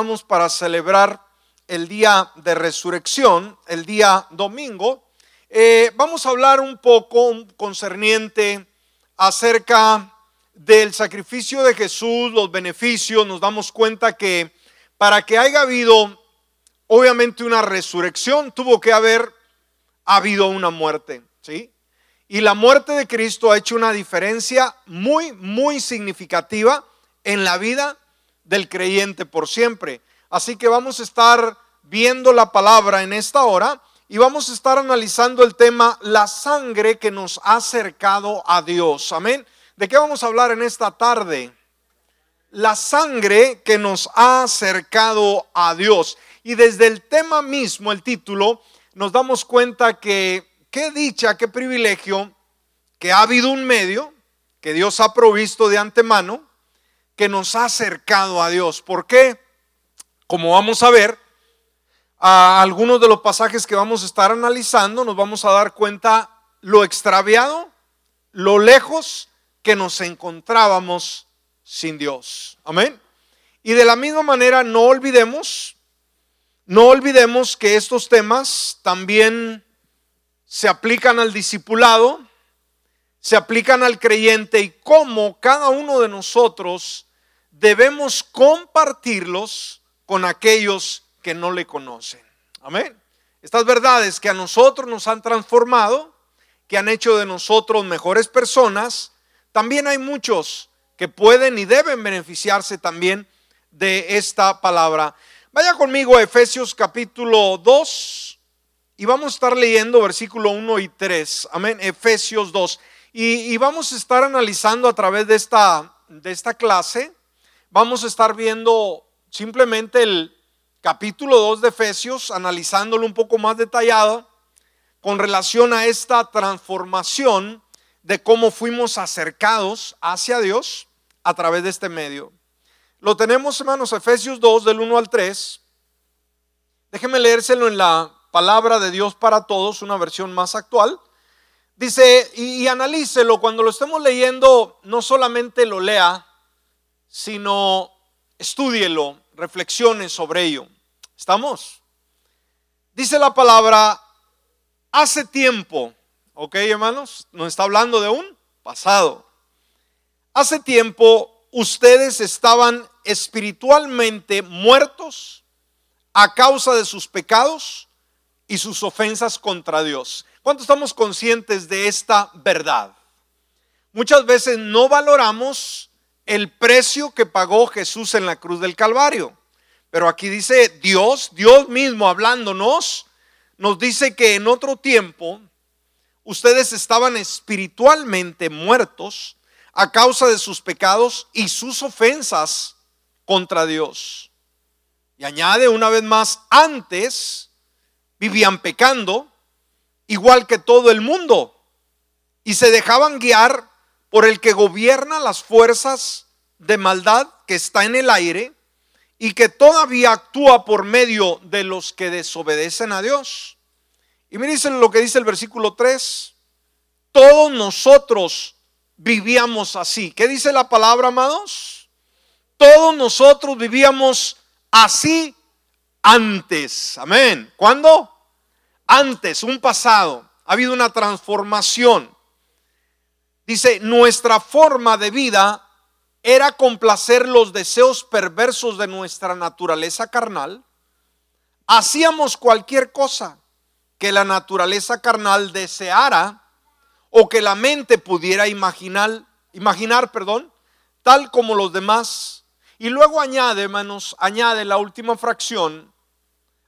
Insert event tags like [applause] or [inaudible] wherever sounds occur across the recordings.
Vamos para celebrar el día de resurrección, el día domingo. Eh, vamos a hablar un poco concerniente acerca del sacrificio de Jesús, los beneficios. Nos damos cuenta que para que haya habido, obviamente, una resurrección, tuvo que haber habido una muerte, ¿sí? Y la muerte de Cristo ha hecho una diferencia muy, muy significativa en la vida del creyente por siempre. Así que vamos a estar viendo la palabra en esta hora y vamos a estar analizando el tema la sangre que nos ha acercado a Dios. Amén. ¿De qué vamos a hablar en esta tarde? La sangre que nos ha acercado a Dios. Y desde el tema mismo, el título, nos damos cuenta que qué dicha, qué privilegio que ha habido un medio que Dios ha provisto de antemano que nos ha acercado a Dios. ¿Por qué? Como vamos a ver, a algunos de los pasajes que vamos a estar analizando, nos vamos a dar cuenta lo extraviado, lo lejos que nos encontrábamos sin Dios. Amén. Y de la misma manera, no olvidemos, no olvidemos que estos temas también se aplican al discipulado, se aplican al creyente y cómo cada uno de nosotros debemos compartirlos con aquellos que no le conocen. Amén. Estas verdades que a nosotros nos han transformado, que han hecho de nosotros mejores personas, también hay muchos que pueden y deben beneficiarse también de esta palabra. Vaya conmigo a Efesios capítulo 2 y vamos a estar leyendo versículo 1 y 3. Amén. Efesios 2. Y, y vamos a estar analizando a través de esta, de esta clase vamos a estar viendo simplemente el capítulo 2 de Efesios, analizándolo un poco más detallado con relación a esta transformación de cómo fuimos acercados hacia Dios a través de este medio. Lo tenemos, hermanos, Efesios 2 del 1 al 3. Déjeme leérselo en la palabra de Dios para todos, una versión más actual. Dice, y, y analícelo, cuando lo estemos leyendo, no solamente lo lea, sino estúdielo, reflexione sobre ello. ¿Estamos? Dice la palabra, hace tiempo, ¿ok hermanos? Nos está hablando de un pasado. Hace tiempo ustedes estaban espiritualmente muertos a causa de sus pecados y sus ofensas contra Dios. ¿Cuánto estamos conscientes de esta verdad? Muchas veces no valoramos el precio que pagó Jesús en la cruz del Calvario. Pero aquí dice Dios, Dios mismo hablándonos, nos dice que en otro tiempo ustedes estaban espiritualmente muertos a causa de sus pecados y sus ofensas contra Dios. Y añade una vez más, antes vivían pecando, igual que todo el mundo, y se dejaban guiar por el que gobierna las fuerzas de maldad que está en el aire y que todavía actúa por medio de los que desobedecen a Dios. Y me dicen lo que dice el versículo 3. Todos nosotros vivíamos así. ¿Qué dice la palabra, amados? Todos nosotros vivíamos así antes. Amén. ¿Cuándo? Antes, un pasado. Ha habido una transformación. Dice, nuestra forma de vida era complacer los deseos perversos de nuestra naturaleza carnal. Hacíamos cualquier cosa que la naturaleza carnal deseara o que la mente pudiera imaginar, imaginar, perdón, tal como los demás. Y luego añade, hermanos, añade la última fracción,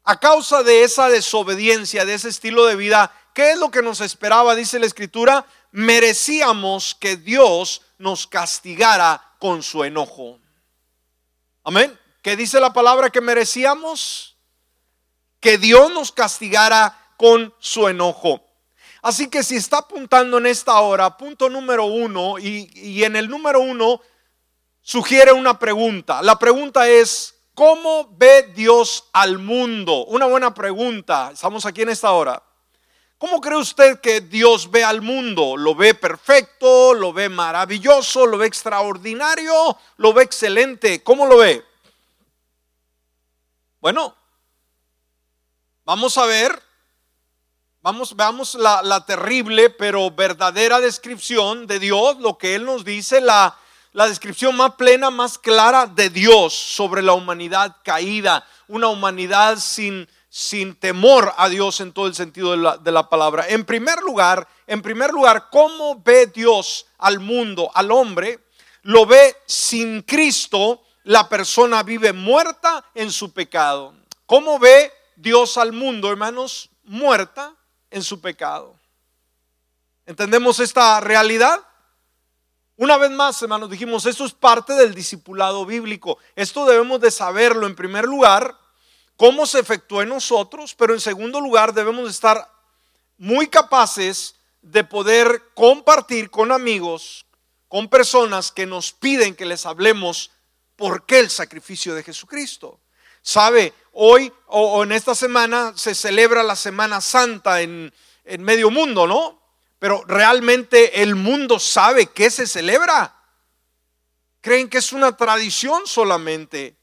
a causa de esa desobediencia, de ese estilo de vida, ¿qué es lo que nos esperaba? Dice la escritura, merecíamos que Dios nos castigara con su enojo. Amén. ¿Qué dice la palabra que merecíamos? Que Dios nos castigara con su enojo. Así que si está apuntando en esta hora, punto número uno, y, y en el número uno sugiere una pregunta. La pregunta es, ¿cómo ve Dios al mundo? Una buena pregunta. Estamos aquí en esta hora. ¿Cómo cree usted que Dios ve al mundo? ¿Lo ve perfecto? ¿Lo ve maravilloso? ¿Lo ve extraordinario? ¿Lo ve excelente? ¿Cómo lo ve? Bueno, vamos a ver, vamos, veamos la, terrible pero verdadera descripción de Dios, lo que Él nos dice, la descripción más plena, más clara de Dios sobre la humanidad caída, una humanidad sin, sin temor a Dios en todo el sentido de la, palabra. En primer lugar, en primer lugar, ¿cómo ve Dios al mundo, al hombre? Lo ve sin Cristo, la persona vive muerta en su pecado. ¿Cómo ve Dios al mundo, hermanos? Muerta en su pecado. ¿Entendemos esta realidad? Una vez más, hermanos, dijimos, esto es parte del discipulado bíblico. Esto debemos de saberlo en primer lugar, cómo se efectúa en nosotros, pero en segundo lugar debemos estar muy capaces de poder compartir con amigos, con personas que nos piden que les hablemos por qué el sacrificio de Jesucristo. Sabe, hoy o, en esta semana se celebra la Semana Santa en, en medio mundo, ¿no? Pero realmente el mundo sabe que se celebra. Creen que es una tradición solamente.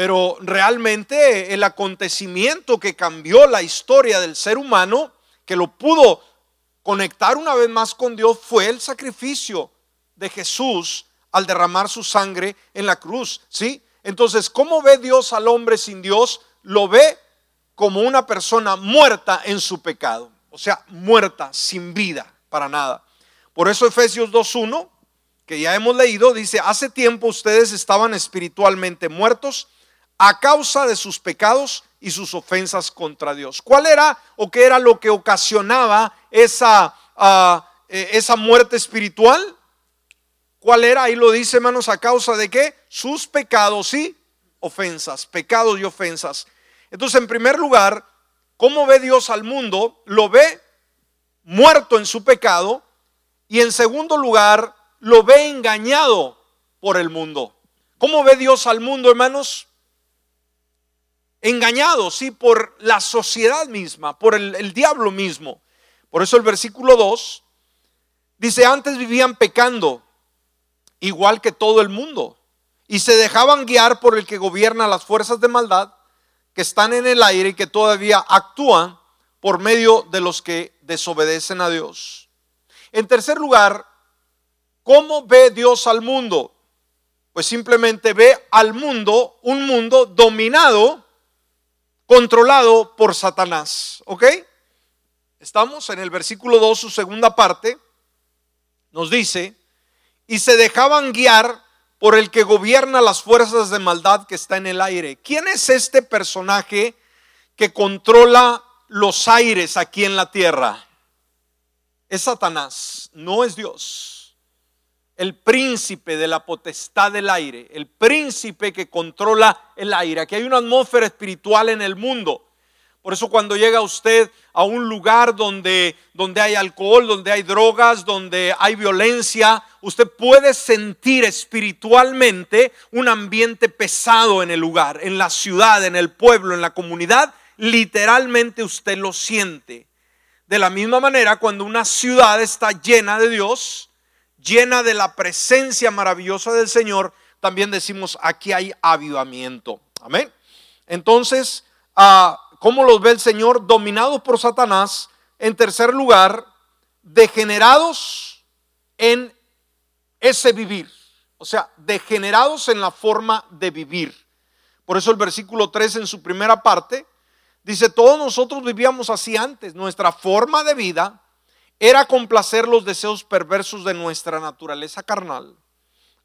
Pero realmente el acontecimiento que cambió la historia del ser humano, que lo pudo conectar una vez más con Dios, fue el sacrificio de Jesús al derramar su sangre en la cruz. ¿Sí? Entonces, ¿cómo ve Dios al hombre sin Dios? Lo ve como una persona muerta en su pecado o sea, muerta, sin vida, para nada. Por eso Efesios 2.1, que ya hemos leído, dice, hace tiempo ustedes estaban espiritualmente muertos a causa de sus pecados y sus ofensas contra Dios. ¿Cuál era o qué era lo que ocasionaba esa, uh, esa muerte espiritual? ¿Cuál era? Ahí lo dice, hermanos, a causa de qué? Sus pecados y ofensas, pecados y ofensas. Entonces, en primer lugar, ¿Cómo ve Dios al mundo? Lo ve muerto en su pecado y en segundo lugar, lo ve engañado por el mundo. ¿Cómo ve Dios al mundo, hermanos? Engañado, sí, por la sociedad misma, por el, el diablo mismo. Por eso el versículo 2 dice, antes vivían pecando, igual que todo el mundo, y se dejaban guiar por el que gobierna las fuerzas de maldad que están en el aire y que todavía actúan por medio de los que desobedecen a Dios. En tercer lugar, ¿cómo ve Dios al mundo? Pues simplemente ve al mundo, un mundo dominado, controlado por Satanás. ¿Ok? Estamos en el versículo 2, su segunda parte, nos dice, y se dejaban guiar por el que gobierna las fuerzas de maldad que está en el aire. ¿Quién es este personaje que controla los aires aquí en la tierra? Es Satanás, no es Dios. El príncipe de la potestad del aire, el príncipe que controla el aire. Aquí hay una atmósfera espiritual en el mundo. Por eso cuando llega usted a un lugar donde, donde hay alcohol, donde hay drogas, donde hay violencia, usted puede sentir espiritualmente un ambiente pesado en el lugar, en la ciudad, en el pueblo, en la comunidad. Literalmente usted lo siente. De la misma manera, cuando una ciudad está llena de Dios, llena de la presencia maravillosa del Señor, también decimos aquí hay avivamiento. Amén. Entonces, ah, ¿Cómo los ve el Señor? Dominados por Satanás. En tercer lugar, degenerados en ese vivir. O sea, degenerados en la forma de vivir. Por eso el versículo 3 en su primera parte dice, todos nosotros vivíamos así antes. Nuestra forma de vida era complacer los deseos perversos de nuestra naturaleza carnal.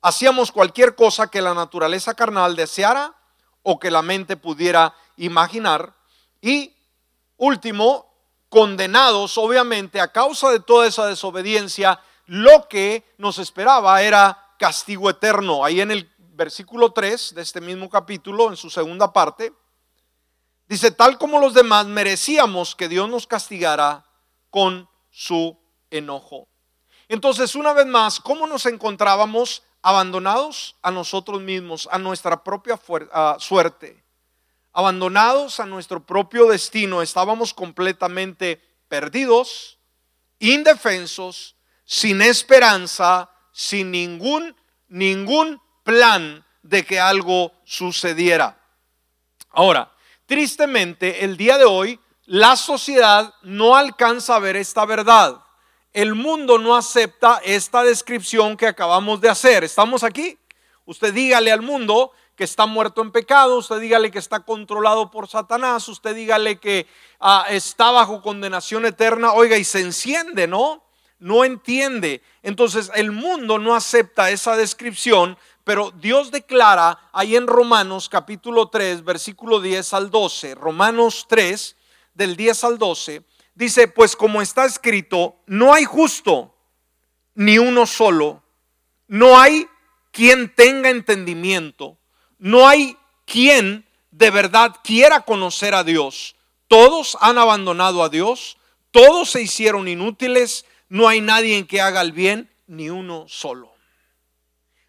Hacíamos cualquier cosa que la naturaleza carnal deseara o que la mente pudiera imaginar. Y último, condenados obviamente a causa de toda esa desobediencia, lo que nos esperaba era castigo eterno. Ahí en el versículo 3 de este mismo capítulo, en su segunda parte, dice, tal como los demás merecíamos que Dios nos castigara con su enojo. Entonces, una vez más, ¿cómo nos encontrábamos abandonados a nosotros mismos, a nuestra propia suerte? abandonados a nuestro propio destino, estábamos completamente perdidos, indefensos, sin esperanza, sin ningún, ningún plan de que algo sucediera. Ahora, tristemente, el día de hoy, la sociedad no alcanza a ver esta verdad. El mundo no acepta esta descripción que acabamos de hacer. ¿Estamos aquí? Usted dígale al mundo que está muerto en pecado, usted dígale que está controlado por Satanás, usted dígale que ah, está bajo condenación eterna, oiga, y se enciende, ¿no? No entiende. Entonces el mundo no acepta esa descripción, pero Dios declara ahí en Romanos capítulo 3, versículo 10 al 12, Romanos 3, del 10 al 12, dice, pues como está escrito, no hay justo, ni uno solo, no hay quien tenga entendimiento no hay quien de verdad quiera conocer a Dios. Todos han abandonado a Dios, todos se hicieron inútiles, no hay nadie en que haga el bien, ni uno solo.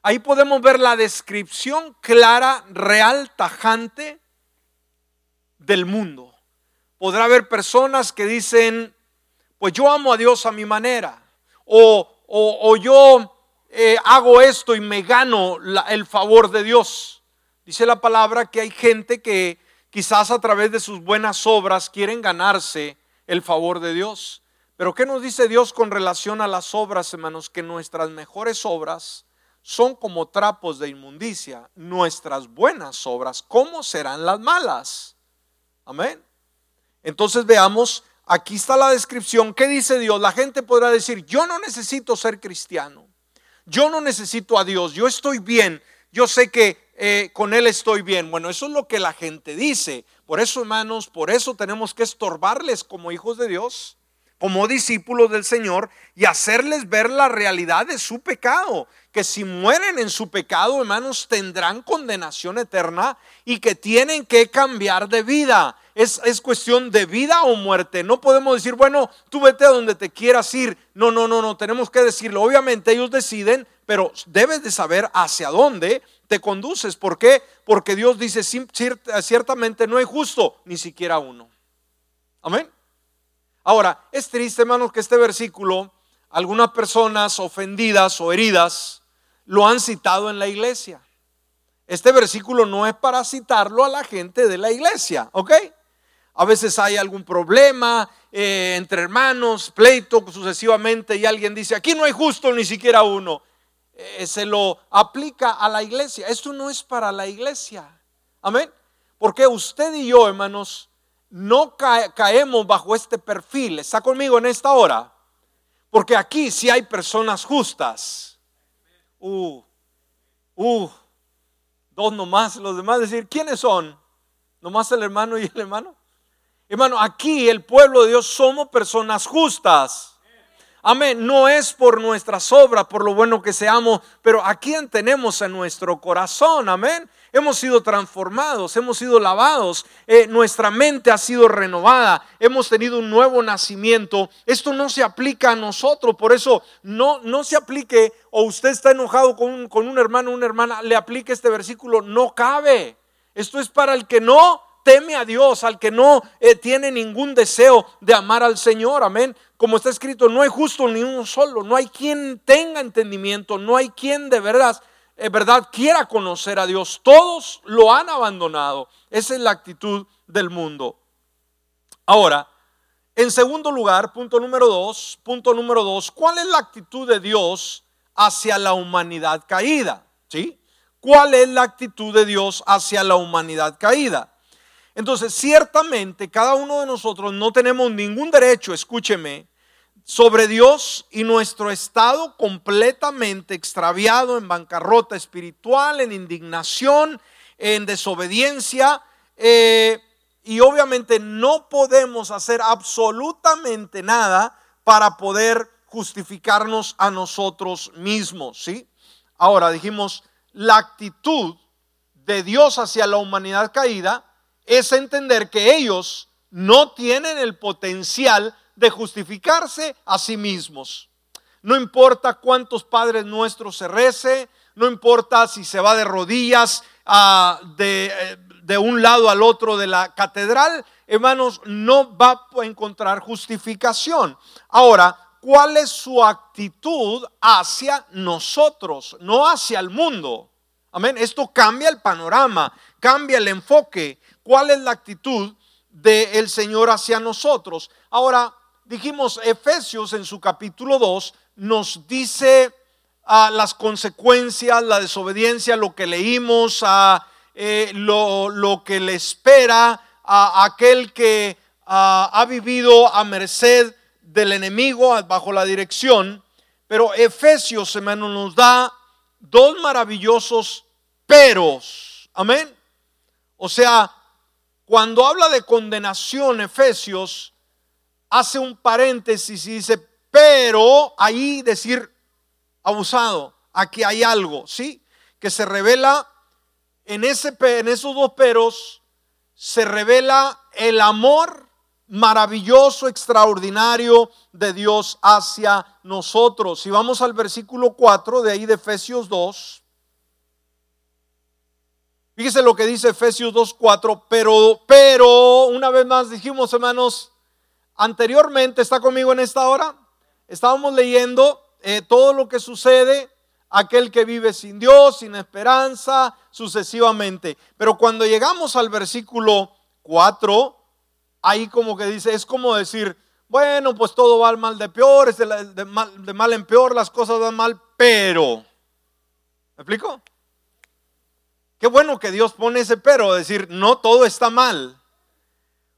Ahí podemos ver la descripción clara, real, tajante del mundo. Podrá haber personas que dicen, pues yo amo a Dios a mi manera, o, o, yo eh, hago esto y me gano el favor de Dios. Dice la palabra que hay gente que quizás a través de sus buenas obras quieren ganarse el favor de Dios. Pero ¿qué nos dice Dios con relación a las obras, hermanos? Que nuestras mejores obras son como trapos de inmundicia. Nuestras buenas obras, ¿cómo serán las malas? Amén. Entonces veamos, aquí está la descripción. ¿Qué dice Dios? La gente podrá decir, yo no necesito ser cristiano. Yo no necesito a Dios. Yo estoy bien. Yo sé que eh, con Él estoy bien. Bueno, eso es lo que la gente dice. Por eso, hermanos, por eso tenemos que estorbarles como hijos de Dios, como discípulos del Señor, y hacerles ver la realidad de su pecado. Que si mueren en su pecado, hermanos, tendrán condenación eterna y que tienen que cambiar de vida. Es, es, cuestión de vida o muerte. No podemos decir, bueno, tú vete a donde te quieras ir. No, no, no, no. Tenemos que decirlo. Obviamente ellos deciden, pero debes de saber hacia dónde te conduces. ¿Por qué? Porque Dios dice, ciertamente no hay justo, ni siquiera uno. Amén. Ahora, es triste, hermanos, que este versículo, algunas personas ofendidas o heridas, lo han citado en la iglesia. Este versículo no es para citarlo a la gente de la iglesia, ¿ok? A veces hay algún problema eh, entre hermanos, pleito sucesivamente y alguien dice, aquí no hay justo ni siquiera uno. Eh, se lo aplica a la iglesia. Esto no es para la iglesia. Amén. Porque usted y yo, hermanos, no caemos bajo este perfil. ¿Está conmigo en esta hora? Porque aquí sí hay personas justas. Uh, uh, dos nomás, los demás decir, ¿quiénes son? ¿Nomás el hermano y el hermano? Hermano, aquí el pueblo de Dios somos personas justas. Amén. No es por nuestras obras, por lo bueno que seamos, pero a quién tenemos en nuestro corazón. Amén. Hemos sido transformados, hemos sido lavados, eh, nuestra mente ha sido renovada, hemos tenido un nuevo nacimiento. Esto no se aplica a nosotros, por eso no, no se aplique o usted está enojado con un, con un hermano o una hermana, le aplique este versículo, no cabe. Esto es para el que no teme a Dios, al que no eh, tiene ningún deseo de amar al Señor. Amén. Como está escrito, no hay justo ni uno solo, no hay quien tenga entendimiento, no hay quien de verdad, eh, verdad quiera conocer a Dios. Todos lo han abandonado. Esa es la actitud del mundo. Ahora, en segundo lugar, punto número dos, punto número dos, ¿cuál es la actitud de Dios hacia la humanidad caída? ¿Sí? ¿Cuál es la actitud de Dios hacia la humanidad caída? Entonces, ciertamente cada uno de nosotros no tenemos ningún derecho, escúcheme, sobre Dios y nuestro estado completamente extraviado en bancarrota espiritual, en indignación, en desobediencia. Eh, y obviamente no podemos hacer absolutamente nada para poder justificarnos a nosotros mismos, ¿sí? Ahora dijimos, la actitud de Dios hacia la humanidad caída es entender que ellos no tienen el potencial de justificarse a sí mismos. No importa cuántos padres nuestros se rece, no importa si se va de rodillas ah, de, eh, de un lado al otro de la catedral, hermanos, no va a encontrar justificación. Ahora, ¿cuál es su actitud hacia nosotros, no hacia el mundo? Amén. Esto cambia el panorama cambia el enfoque. ¿Cuál es la actitud del Señor hacia nosotros? Ahora, dijimos, Efesios en su capítulo 2 nos dice a las consecuencias, la desobediencia, lo que leímos, eh, lo, que le espera a aquel que ha vivido a merced del enemigo bajo la dirección. Pero Efesios, hermano, nos da dos maravillosos peros. Amén. O sea, cuando habla de condenación, Efesios hace un paréntesis y dice, pero ahí decir abusado, aquí hay algo, ¿sí? Que se revela en, ese, en esos dos peros, se revela el amor maravilloso, extraordinario de Dios hacia nosotros. Si vamos al versículo 4 de ahí de Efesios 2, fíjese lo que dice Efesios 2, 4, pero, pero, una vez más dijimos hermanos, anteriormente, ¿está conmigo en esta hora? Estábamos leyendo eh, todo lo que sucede, aquel que vive sin Dios, sin esperanza, sucesivamente. Pero cuando llegamos al versículo 4, ahí como que dice, es como decir, bueno, pues todo va mal de peor, es de, mal, de mal en peor, las cosas van mal, pero, ¿me explico? Qué bueno que Dios pone ese pero, decir, no todo está mal.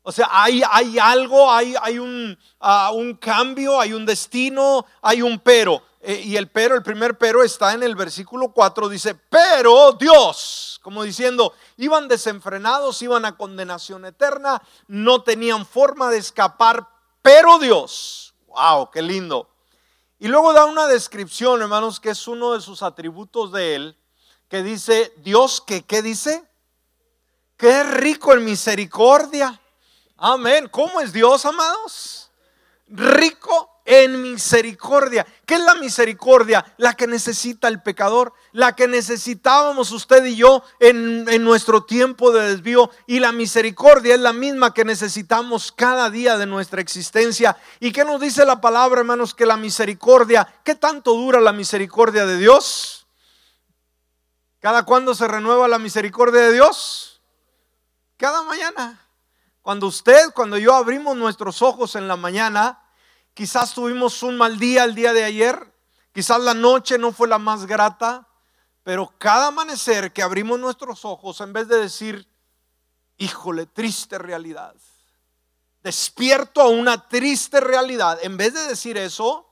O sea, hay, hay algo, hay, hay un, ah, un, cambio, hay un destino, hay un pero. Eh, y el pero, el primer pero está en el versículo 4, dice, pero Dios, como diciendo, iban desenfrenados, iban a condenación eterna, no tenían forma de escapar, pero Dios, wow, qué lindo. Y luego da una descripción, hermanos, que es uno de sus atributos de él, que dice, Dios, que, ¿qué dice? Qué rico en misericordia Amén. ¿Cómo es Dios, amados? Rico en misericordia. ¿Qué es la misericordia? La que necesita el pecador, la que necesitábamos usted y yo en, nuestro tiempo de desvío. Y la misericordia es la misma que necesitamos cada día de nuestra existencia. ¿Y qué nos dice la palabra, hermanos? Que la misericordia, ¿qué tanto dura la misericordia de Dios? ¿Cada cuándo se renueva la misericordia de Dios? Cada mañana. Cuando usted, cuando yo abrimos nuestros ojos en la mañana, quizás tuvimos un mal día el día de ayer, quizás la noche no fue la más grata, pero cada amanecer que abrimos nuestros ojos, en vez de decir, híjole, triste realidad, despierto a una triste realidad, en vez de decir eso,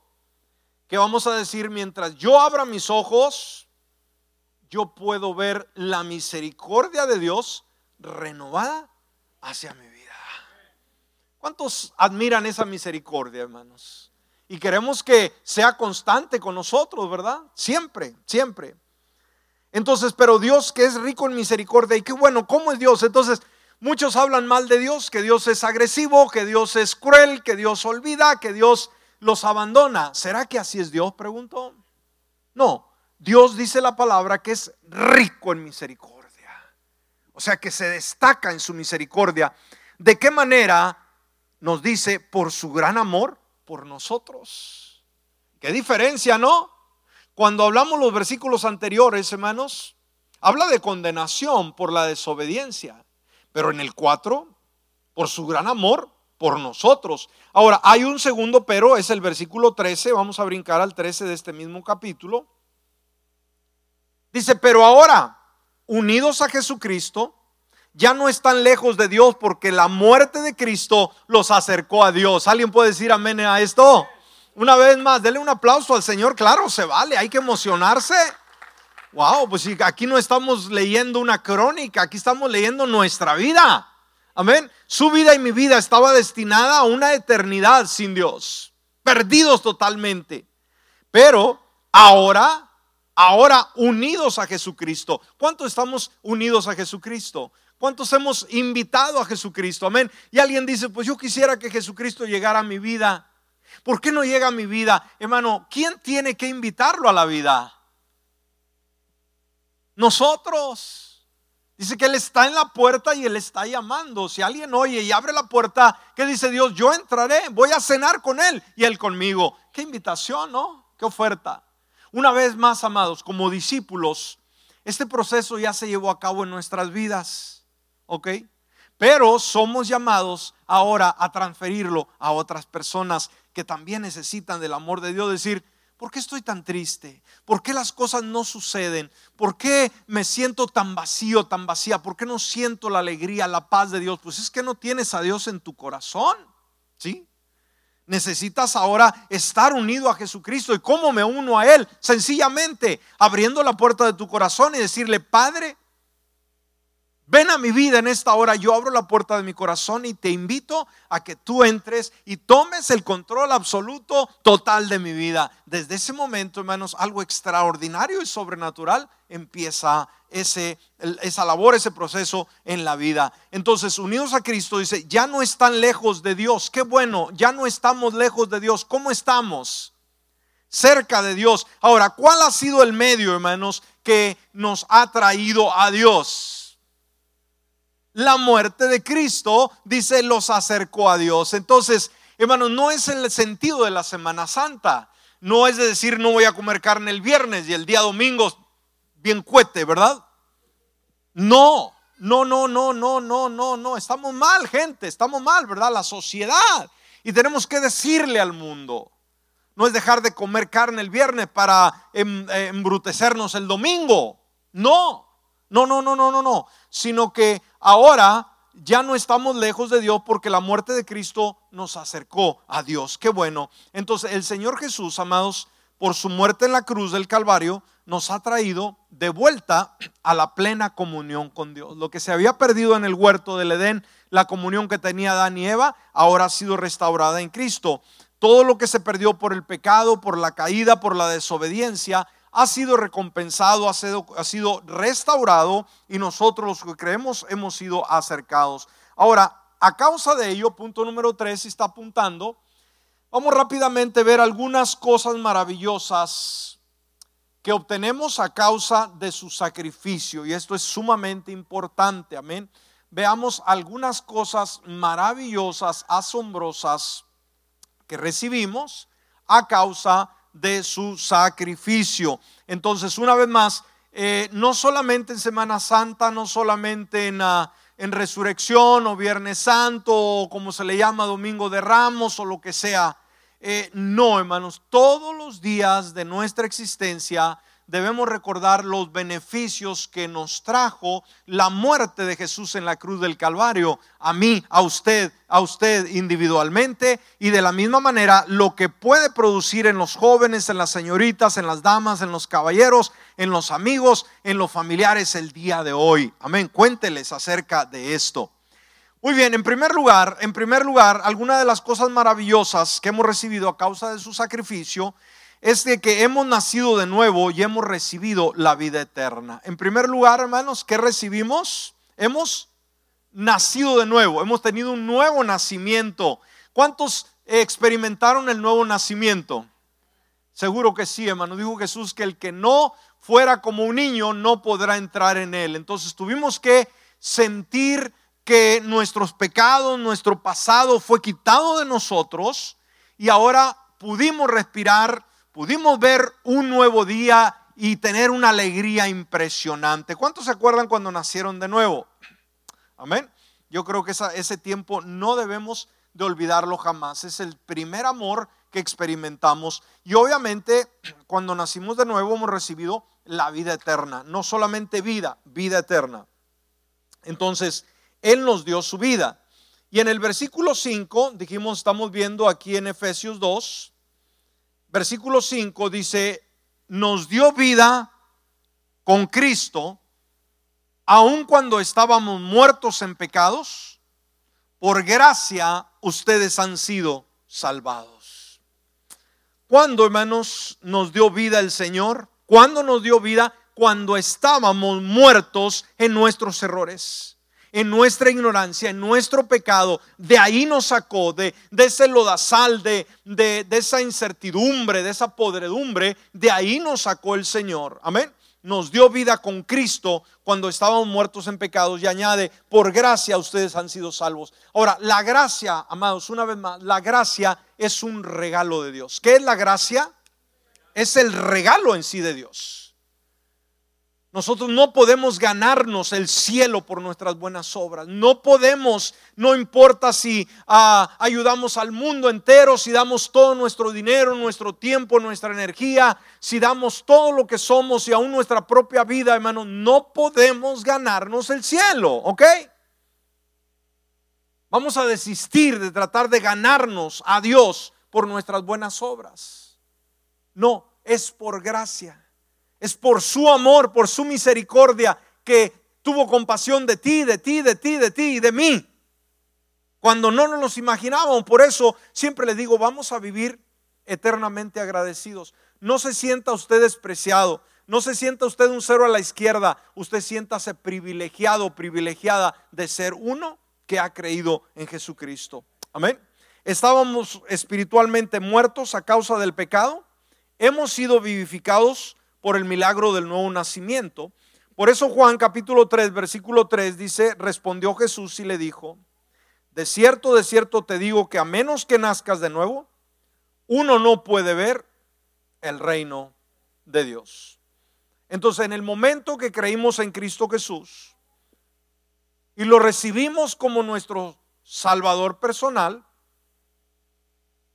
¿qué vamos a decir? Mientras yo abra mis ojos, yo puedo ver la misericordia de Dios renovada hacia mi vida. ¿Cuántos admiran esa misericordia, hermanos? Y queremos que sea constante con nosotros, ¿verdad? Siempre, siempre. Entonces, pero Dios que es rico en misericordia, y qué bueno, ¿cómo es Dios? Entonces, muchos hablan mal de Dios, que Dios es agresivo, que Dios es cruel, que Dios olvida, que Dios los abandona. ¿Será que así es Dios? Pregunto. No, Dios dice la palabra que es rico en misericordia. O sea, que se destaca en su misericordia. ¿De qué manera nos dice por su gran amor por nosotros. Qué diferencia, ¿no? Cuando hablamos los versículos anteriores, hermanos, habla de condenación por la desobediencia, pero en el 4, por su gran amor por nosotros. Ahora, hay un segundo pero, es el versículo 13, vamos a brincar al 13 de este mismo capítulo. Dice, pero ahora, unidos a Jesucristo, ya no están lejos de Dios porque la muerte de Cristo los acercó a Dios. ¿Alguien puede decir amén a esto? Una vez más, denle un aplauso al Señor. Claro, se vale, hay que emocionarse. Wow, pues aquí no estamos leyendo una crónica, aquí estamos leyendo nuestra vida. Amén. Su vida y mi vida estaba destinada a una eternidad sin Dios, perdidos totalmente. Pero ahora, ahora unidos a Jesucristo. ¿Cuánto estamos unidos a Jesucristo? ¿Cuántos hemos invitado a Jesucristo? Amén. Y alguien dice, pues yo quisiera que Jesucristo llegara a mi vida. ¿Por qué no llega a mi vida? Hermano, ¿quién tiene que invitarlo a la vida? Nosotros. Dice que Él está en la puerta y Él está llamando. Si alguien oye y abre la puerta, ¿qué dice Dios? Yo entraré, voy a cenar con Él y Él conmigo. Qué invitación, ¿no? Qué oferta. Una vez más, amados, como discípulos, Este proceso ya se llevó a cabo en nuestras vidas, ¿ok? Pero somos llamados ahora a transferirlo a otras personas que también necesitan del amor de Dios. Decir, ¿por qué estoy tan triste? ¿Por qué las cosas no suceden? ¿Por qué me siento tan vacío, tan vacía? ¿Por qué no siento la alegría, la paz de Dios? Pues es que no tienes a Dios en tu corazón, ¿sí? Necesitas ahora estar unido a Jesucristo. ¿Y cómo me uno a Él? Sencillamente abriendo la puerta de tu corazón y decirle, Padre, Ven a mi vida en esta hora, yo abro la puerta de mi corazón y te invito a que tú entres y tomes el control absoluto, total de mi vida. Desde ese momento, hermanos, algo extraordinario y sobrenatural empieza ese, esa labor, ese proceso en la vida. Entonces, unidos a Cristo, dice, ya no están lejos de Dios. Qué bueno, ya no estamos lejos de Dios. ¿Cómo estamos? Cerca de Dios. Ahora, ¿cuál ha sido el medio, hermanos, que nos ha traído a Dios? La muerte de Cristo, dice, los acercó a Dios. Entonces, hermanos, no es el sentido de la Semana Santa. No es de decir, no voy a comer carne el viernes y el día domingo bien cuete, ¿verdad? No, no, no, no, no, no, no, no. Estamos mal, gente, estamos mal, ¿verdad? La sociedad. Y tenemos que decirle al mundo. No es dejar de comer carne el viernes para em, eh, embrutecernos el domingo. No, no, no, no, no, no, no. Sino que ahora ya no estamos lejos de Dios porque la muerte de Cristo nos acercó a Dios. Qué bueno. Entonces el Señor Jesús, amados, por su muerte en la cruz del Calvario, nos ha traído de vuelta a la plena comunión con Dios. Lo que se había perdido en el huerto del Edén, la comunión que tenía Adán y Eva, ahora ha sido restaurada en Cristo. Todo lo que se perdió por el pecado, por la caída, por la desobediencia, ha sido recompensado, ha sido, restaurado y nosotros los que creemos hemos sido acercados. Ahora, a causa de ello, punto número tres, si está apuntando, vamos rápidamente a ver algunas cosas maravillosas que obtenemos a causa de su sacrificio. Y esto es sumamente importante, amén. Veamos algunas cosas maravillosas, asombrosas que recibimos a causa de su sacrificio. Entonces, una vez más, eh, no solamente en Semana Santa, no solamente en, ah, en Resurrección o Viernes Santo o como se le llama Domingo de Ramos o lo que sea. Eh, no, hermanos, todos los días de nuestra existencia debemos recordar los beneficios que nos trajo la muerte de Jesús en la cruz del Calvario, a mí, a usted, a usted individualmente y de la misma manera lo que puede producir en los jóvenes, en las señoritas, en las damas, en los caballeros, en los amigos, en los familiares el día de hoy. Amén. Cuénteles acerca de esto. Muy bien, en primer lugar, en primer lugar, alguna de las cosas maravillosas que hemos recibido a causa de su sacrificio es de que hemos nacido de nuevo y hemos recibido la vida eterna. En primer lugar, hermanos, ¿qué recibimos? Hemos nacido de nuevo, hemos tenido un nuevo nacimiento. ¿Cuántos experimentaron el nuevo nacimiento? Seguro que sí, hermano. Dijo Jesús que el que no fuera como un niño no podrá entrar en él. Entonces tuvimos que sentir que nuestros pecados, nuestro pasado fue quitado de nosotros y ahora pudimos respirar pudimos ver un nuevo día y tener una alegría impresionante. ¿Cuántos se acuerdan cuando nacieron de nuevo? Amén. Yo creo que ese tiempo no debemos de olvidarlo jamás. Es el primer amor que experimentamos. Y obviamente cuando nacimos de nuevo hemos recibido la vida eterna. No solamente vida, vida eterna. Entonces, Él nos dio su vida. Y en el versículo 5, dijimos, estamos viendo aquí en Efesios 2, versículo 5 dice, nos dio vida con Cristo, aun cuando estábamos muertos en pecados, por gracia ustedes han sido salvados. ¿Cuándo, hermanos, nos dio vida el Señor? ¿Cuándo nos dio vida? Cuando estábamos muertos en nuestros errores en nuestra ignorancia, en nuestro pecado, de ahí nos sacó, de, ese lodazal, de, de esa incertidumbre, de esa podredumbre, de ahí nos sacó el Señor. Amén nos dio vida con Cristo cuando estábamos muertos en pecados y añade, por gracia ustedes han sido salvos. Ahora, la gracia, amados, una vez más, la gracia es un regalo de Dios. ¿Qué es la gracia? Es el regalo en sí de Dios. Nosotros no podemos ganarnos el cielo por nuestras buenas obras. No podemos, no importa si ah, ayudamos al mundo entero, si damos todo nuestro dinero, nuestro tiempo, nuestra energía, si damos todo lo que somos y aún nuestra propia vida, hermano, no podemos ganarnos el cielo, ¿ok? Vamos a desistir de tratar de ganarnos a Dios por nuestras buenas obras. No, es por gracia. Es por su amor, por su misericordia que tuvo compasión de ti, de ti, de ti, de ti y de mí. Cuando no nos los imaginábamos. Por eso siempre le digo, vamos a vivir eternamente agradecidos. No se sienta usted despreciado. No se sienta usted un cero a la izquierda. Usted siéntase privilegiado, privilegiada de ser uno que ha creído en Jesucristo. Amén. Estábamos espiritualmente muertos a causa del pecado. Hemos sido vivificados por el milagro del nuevo nacimiento. Por eso Juan capítulo 3, versículo 3 dice, respondió Jesús y le dijo, de cierto, de cierto te digo que a menos que nazcas de nuevo, uno no puede ver el reino de Dios. Entonces, en el momento que creímos en Cristo Jesús y lo recibimos como nuestro Salvador personal,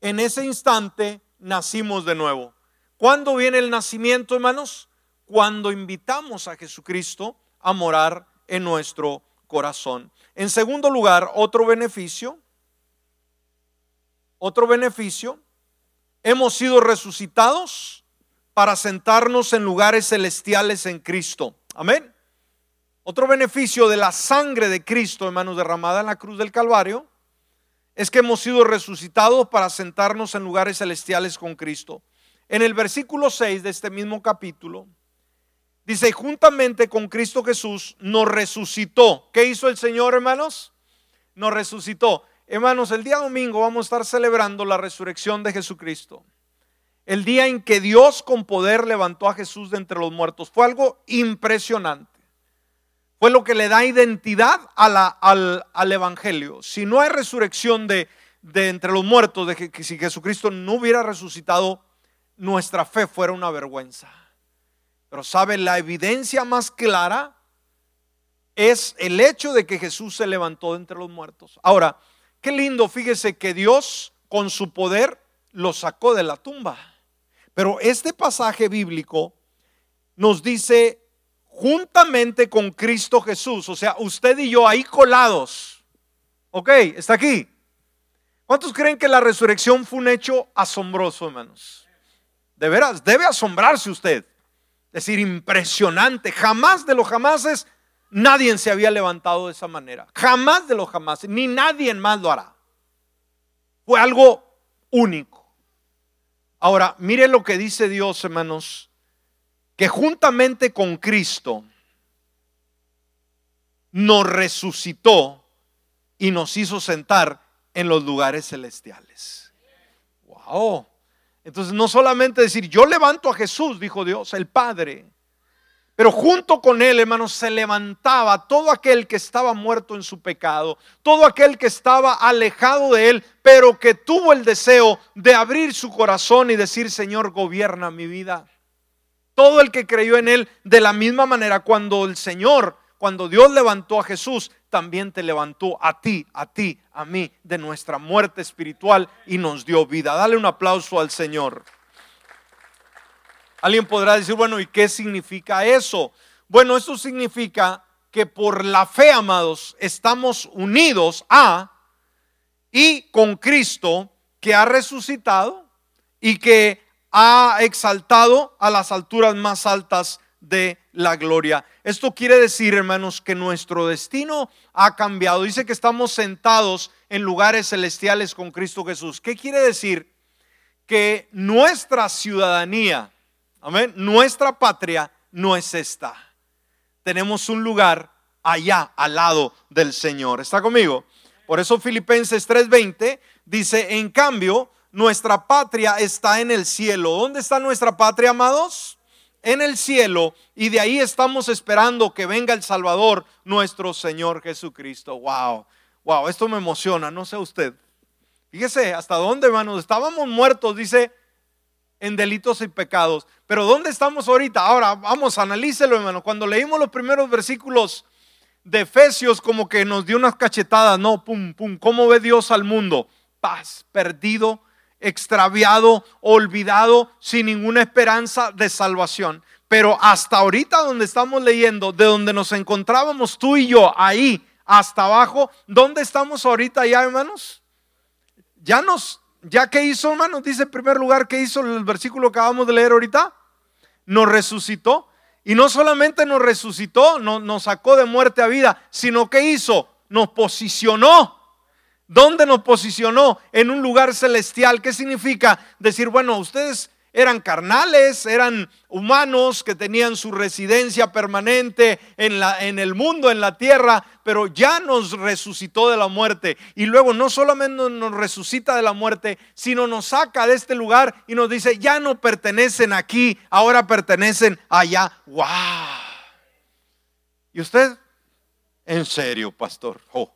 en ese instante nacimos de nuevo. ¿Cuándo viene el nacimiento, hermanos? Cuando invitamos a Jesucristo a morar en nuestro corazón. En segundo lugar, otro beneficio, otro beneficio, hemos sido resucitados para sentarnos en lugares celestiales en Cristo. Amén. Otro beneficio de la sangre de Cristo, hermanos, derramada en la cruz del Calvario, es que hemos sido resucitados para sentarnos en lugares celestiales con Cristo. En el versículo 6 de este mismo capítulo, dice, juntamente con Cristo Jesús nos resucitó. ¿Qué hizo el Señor, hermanos? Nos resucitó. Hermanos, el día domingo vamos a estar celebrando la resurrección de Jesucristo. El día en que Dios con poder levantó a Jesús de entre los muertos. Fue algo impresionante. Fue lo que le da identidad al, al, Evangelio. Si no hay resurrección de, de entre los muertos, de si Jesucristo no hubiera resucitado, nuestra fe fuera una vergüenza. Pero sabe, la evidencia más clara es el hecho de que Jesús se levantó de entre los muertos. Ahora, qué lindo, fíjese que Dios con su poder lo sacó de la tumba. Pero este pasaje bíblico nos dice juntamente con Cristo Jesús, o sea, usted y yo ahí colados. Ok, está aquí. ¿Cuántos creen que la resurrección fue un hecho asombroso, hermanos? De veras, debe asombrarse usted. Es decir, impresionante. Jamás de los jamases nadie se había levantado de esa manera. Jamás de los jamases, ni nadie más lo hará. Fue algo único. Ahora, mire lo que dice Dios, hermanos, que juntamente con Cristo nos resucitó y nos hizo sentar en los lugares celestiales. Wow. Entonces no solamente decir, yo levanto a Jesús, dijo Dios, el Padre, pero junto con él, hermanos, se levantaba todo aquel que estaba muerto en su pecado, todo aquel que estaba alejado de él, pero que tuvo el deseo de abrir su corazón y decir, Señor, gobierna mi vida. Todo el que creyó en él, de la misma manera, cuando el Señor, cuando Dios levantó a Jesús, también te levantó a ti, a ti, a mí, de nuestra muerte espiritual y nos dio vida. Dale un aplauso al Señor. Alguien podrá decir, bueno, ¿y qué significa eso? Bueno, eso significa que por la fe, amados, estamos unidos a y con Cristo que ha resucitado y que ha exaltado a las alturas más altas de la gloria. Esto quiere decir, hermanos, que nuestro destino ha cambiado. Dice que estamos sentados en lugares celestiales con Cristo Jesús. ¿Qué quiere decir? Que nuestra ciudadanía, amén, nuestra patria no es esta. Tenemos un lugar allá al lado del Señor. ¿Está conmigo? Por eso Filipenses 3:20 dice, en cambio, nuestra patria está en el cielo. ¿Dónde está nuestra patria, amados? En el cielo y de ahí estamos esperando que venga el Salvador, nuestro Señor Jesucristo. Wow, wow, esto me emociona, no sé usted. Fíjese hasta dónde, hermanos, estábamos muertos, dice, en delitos y pecados. Pero ¿dónde estamos ahorita? Ahora, vamos, analícelo, hermano. Cuando leímos los primeros versículos de Efesios, como que nos dio unas cachetadas, no, pum, pum. ¿Cómo ve Dios al mundo? Paz, perdido, extraviado, olvidado, sin ninguna esperanza de salvación. Pero hasta ahorita donde estamos leyendo, de donde nos encontrábamos tú y yo, ahí, hasta abajo, ¿dónde estamos ahorita ya, hermanos? Ya nos ¿Ya qué hizo, hermano? Dice en primer lugar, ¿qué hizo el versículo que acabamos de leer ahorita? Nos resucitó. Y no solamente nos resucitó, nos sacó de muerte a vida, sino que hizo, nos posicionó. ¿Dónde nos posicionó? En un lugar celestial. ¿Qué significa? Decir, bueno, ustedes eran carnales, eran humanos que tenían su residencia permanente en, la, en el mundo, en la tierra, pero ya nos resucitó de la muerte. Y luego no solamente nos resucita de la muerte, sino nos saca de este lugar y nos dice, ya no pertenecen aquí, ahora pertenecen allá. ¡Wow! ¿Y usted? En serio, pastor. Oh,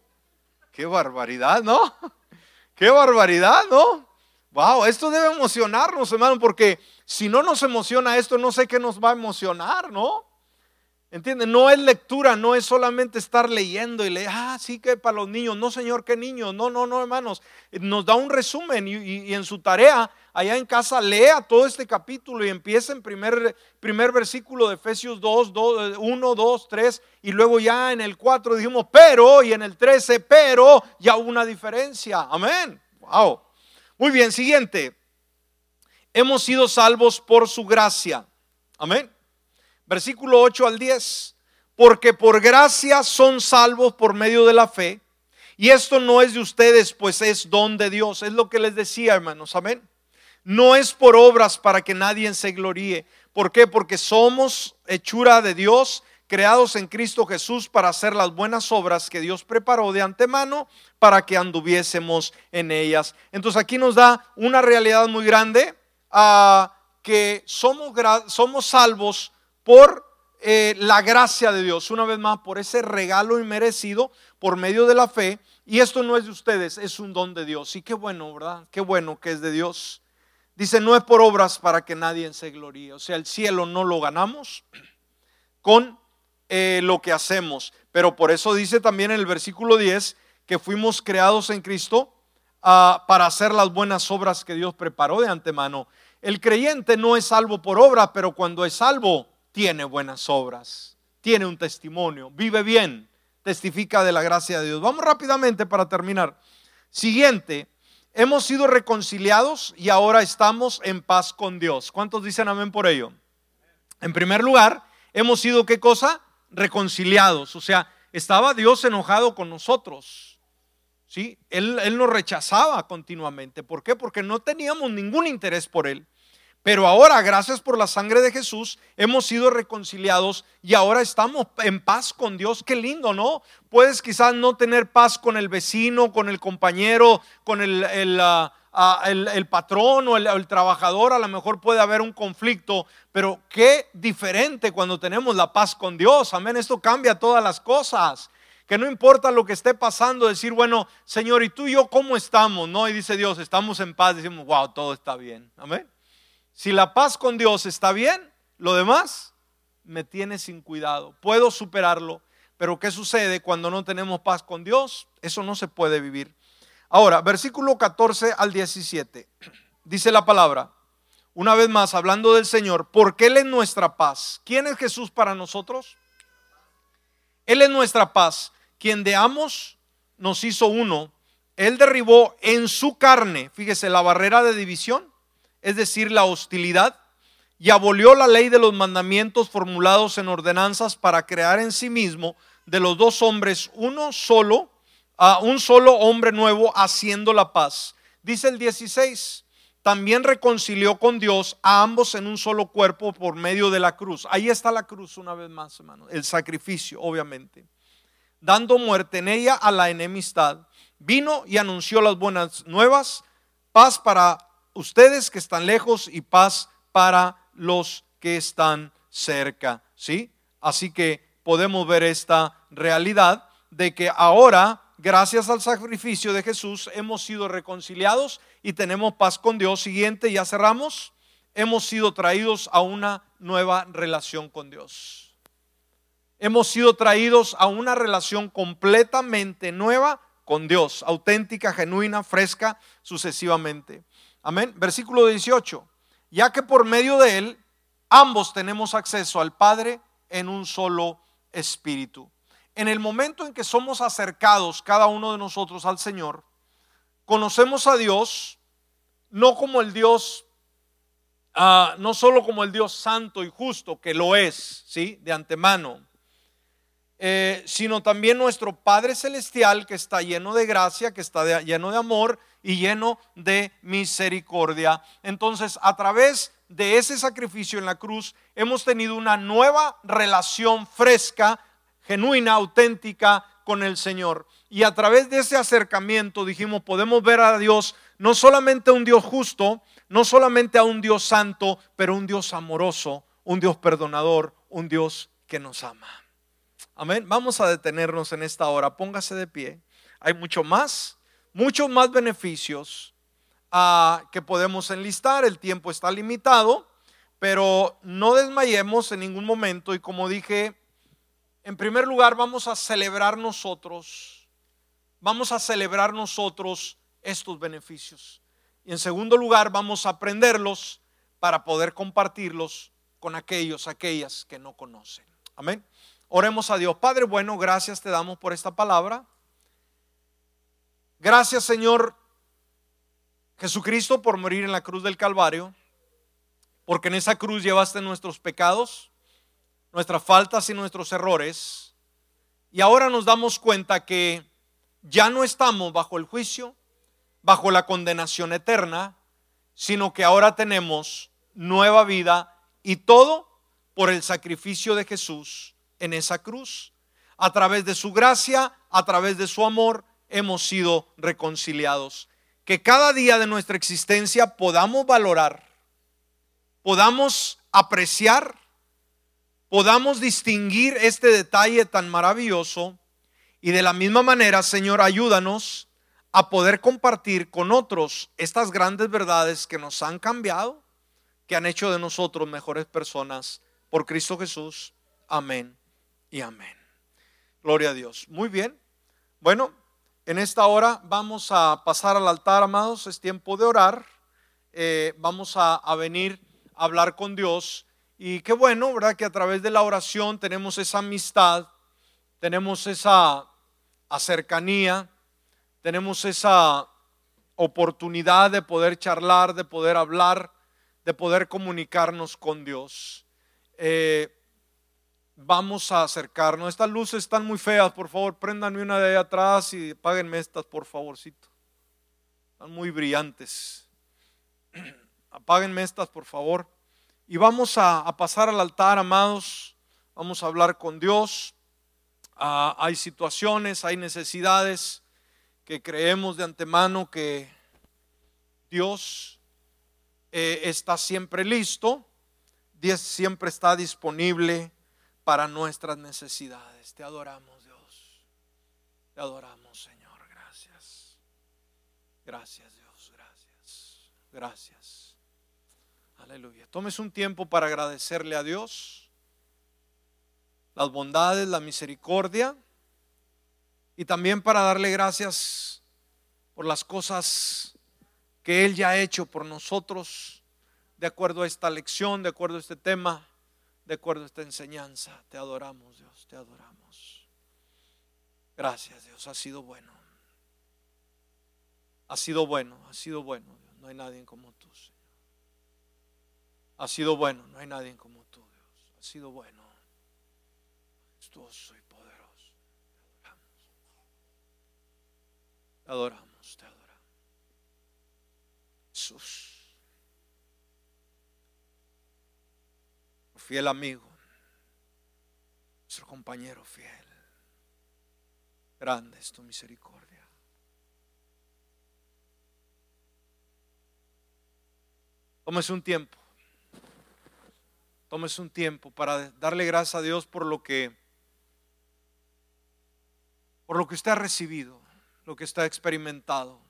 qué barbaridad, ¿no? [laughs] Qué barbaridad, ¿no? Wow, esto debe emocionarnos, hermano, porque si no nos emociona esto, no sé qué nos va a emocionar, ¿no? ¿Entienden? No es lectura, no es solamente estar leyendo y leer, ah, sí que para los niños, no señor, qué niños, no, no, no, hermanos. Nos da un resumen y, en su tarea, allá en casa, lea todo este capítulo y empieza en primer, primer versículo de Efesios 2, 2, 1, 2, 3, y luego ya en el 4 dijimos, pero, y en el 13, pero, ya hubo una diferencia. Amén. Wow. Muy bien, siguiente. Hemos sido salvos por su gracia. Amén. Versículo 8 al 10. Porque por gracia son salvos por medio de la fe. Y esto no es de ustedes, pues es don de Dios. Es lo que les decía, hermanos. Amén. No es por obras para que nadie se gloríe. ¿Por qué? Porque somos hechura de Dios creados en Cristo Jesús para hacer las buenas obras que Dios preparó de antemano para que anduviésemos en ellas. Entonces aquí nos da una realidad muy grande, ah, que somos, somos salvos por eh, la gracia de Dios, una vez más, por ese regalo inmerecido por medio de la fe. Y esto no es de ustedes, es un don de Dios. Y qué bueno, ¿verdad? Qué bueno que es de Dios. Dice, no es por obras para que nadie se gloríe. O sea, el cielo no lo ganamos con eh, lo que hacemos. Pero por eso dice también en el versículo 10 que fuimos creados en Cristo ah, para hacer las buenas obras que Dios preparó de antemano. El creyente no es salvo por obra, pero cuando es salvo tiene buenas obras, tiene un testimonio, vive bien, testifica de la gracia de Dios. Vamos rápidamente para terminar. Siguiente, hemos sido reconciliados y ahora estamos en paz con Dios. ¿Cuántos dicen amén por ello? En primer lugar, hemos sido qué cosa? reconciliados. O sea, estaba Dios enojado con nosotros. ¿sí? Él, él nos rechazaba continuamente. ¿Por qué? Porque no teníamos ningún interés por Él. Pero ahora, gracias por la sangre de Jesús, hemos sido reconciliados y ahora estamos en paz con Dios. Qué lindo, ¿no? Puedes quizás no tener paz con el vecino, con el compañero, con el, el, ah, el, patrón o el, trabajador, a lo mejor puede haber un conflicto, pero qué diferente cuando tenemos la paz con Dios. Amén, esto cambia todas las cosas. Que no importa lo que esté pasando, decir, bueno, Señor, ¿y tú y yo cómo estamos? No, y dice Dios, estamos en paz, decimos, wow, todo está bien. Amén. Si la paz con Dios está bien, lo demás me tiene sin cuidado. Puedo superarlo, pero ¿qué sucede cuando no tenemos paz con Dios? Eso no se puede vivir. Ahora, versículo 14 al 17, dice la palabra, una vez más hablando del Señor, porque Él es nuestra paz. ¿Quién es Jesús para nosotros? Él es nuestra paz, quien de ambos nos hizo uno. Él derribó en su carne, fíjese, la barrera de división, es decir, la hostilidad, y abolió la ley de los mandamientos formulados en ordenanzas para crear en sí mismo de los dos hombres uno solo a un solo hombre nuevo haciendo la paz. Dice el 16, también reconcilió con Dios a ambos en un solo cuerpo por medio de la cruz. Ahí está la cruz una vez más, hermano. El sacrificio, obviamente. Dando muerte en ella a la enemistad. Vino y anunció las buenas nuevas. Paz para ustedes que están lejos y paz para los que están cerca. ¿Sí? Así que podemos ver esta realidad de que ahora gracias al sacrificio de Jesús hemos sido reconciliados y tenemos paz con Dios. Siguiente, ya cerramos. hemos sido traídos a una nueva relación con Dios. Hemos sido traídos a una relación completamente nueva con Dios, auténtica, genuina, fresca, sucesivamente. Amén. Versículo 18. Ya que por medio de Él ambos tenemos acceso al Padre en un solo espíritu. En el momento en que somos acercados cada uno de nosotros al Señor, conocemos a Dios no como el Dios, ah, no solo como el Dios santo y justo, que lo es, ¿sí? De antemano, eh, sino también nuestro Padre Celestial que está lleno de gracia, que está lleno de amor y lleno de misericordia. Entonces, a través de ese sacrificio en la cruz, hemos tenido una nueva relación fresca, genuina, auténtica con el Señor. Y a través de ese acercamiento dijimos, podemos ver a Dios no solamente a un Dios justo, no solamente a un Dios santo, pero un Dios amoroso, un Dios perdonador, un Dios que nos ama. Amén. Vamos a detenernos en esta hora. Póngase de pie. Hay mucho más, muchos más beneficios ah, que podemos enlistar. El tiempo está limitado, pero no desmayemos en ningún momento. Y como dije, en primer lugar vamos a celebrar nosotros, vamos a celebrar nosotros estos beneficios. Y en segundo lugar vamos a aprenderlos para poder compartirlos con aquellos, aquellas que no conocen. Amén. Oremos a Dios. Padre bueno, gracias te damos por esta palabra. Gracias Señor Jesucristo por morir en la cruz del Calvario, porque en esa cruz llevaste nuestros pecados, nuestras faltas y nuestros errores. Y ahora nos damos cuenta que ya no estamos bajo el juicio, bajo la condenación eterna, sino que ahora tenemos nueva vida y todo por el sacrificio de Jesús en esa cruz. A través de su gracia, a través de su amor, hemos sido reconciliados. Que cada día de nuestra existencia podamos valorar, podamos apreciar, podamos distinguir este detalle tan maravilloso y de la misma manera, Señor, ayúdanos a poder compartir con otros estas grandes verdades que nos han cambiado, que han hecho de nosotros mejores personas por Cristo Jesús. Amén y amén. Gloria a Dios. Muy bien. Bueno, en esta hora vamos a pasar al altar, amados. Es tiempo de orar. Eh, vamos a, venir a hablar con Dios. Y qué bueno, ¿verdad? Que a través de la oración tenemos esa amistad, tenemos esa cercanía, tenemos esa oportunidad de poder charlar, de poder hablar, de poder comunicarnos con Dios. Eh, vamos a acercarnos. Estas luces están muy feas, por favor, préndanme una de ahí atrás y apáguenme estas, por favorcito. Están muy brillantes. [clears throat] Apáguenme estas, por favor. Y vamos a, pasar al altar, amados. Vamos a hablar con Dios. Ah, hay situaciones, hay necesidades que creemos de antemano que Dios eh, está siempre listo. Dios siempre está disponible para nuestras necesidades. Te adoramos, Dios. Te adoramos, Señor. Gracias. Gracias, Dios. Gracias. Gracias. Aleluya. Tomes un tiempo para agradecerle a Dios las bondades, la misericordia y también para darle gracias por las cosas que Él ya ha hecho por nosotros de acuerdo a esta lección, de acuerdo a este tema de acuerdo a esta enseñanza. Te adoramos, Dios, te adoramos. Gracias, Dios, ha sido bueno. Ha sido bueno, ha sido bueno, Dios. No hay nadie como tú, Señor. Ha sido bueno, no hay nadie como tú, Dios. Ha sido bueno, majestuoso y poderoso. Te adoramos. Te adoramos, te adoramos. Jesús. Fiel amigo, nuestro compañero fiel. Grande es tu misericordia. Tómese un tiempo. Tómese un tiempo para darle gracias a Dios por lo que por lo que usted ha recibido, lo que usted ha experimentado.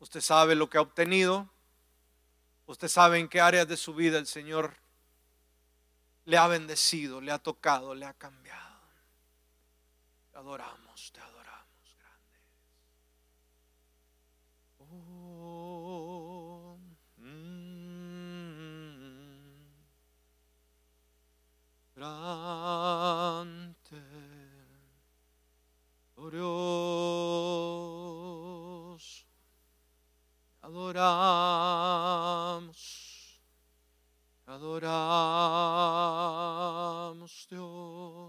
Usted sabe lo que ha obtenido, Usted sabe en qué áreas de su vida el Señor le ha bendecido, le ha tocado, le ha cambiado. Te adoramos, te adoramos, grande. Oh, mm, grande, glorioso, adoramos, adoramos.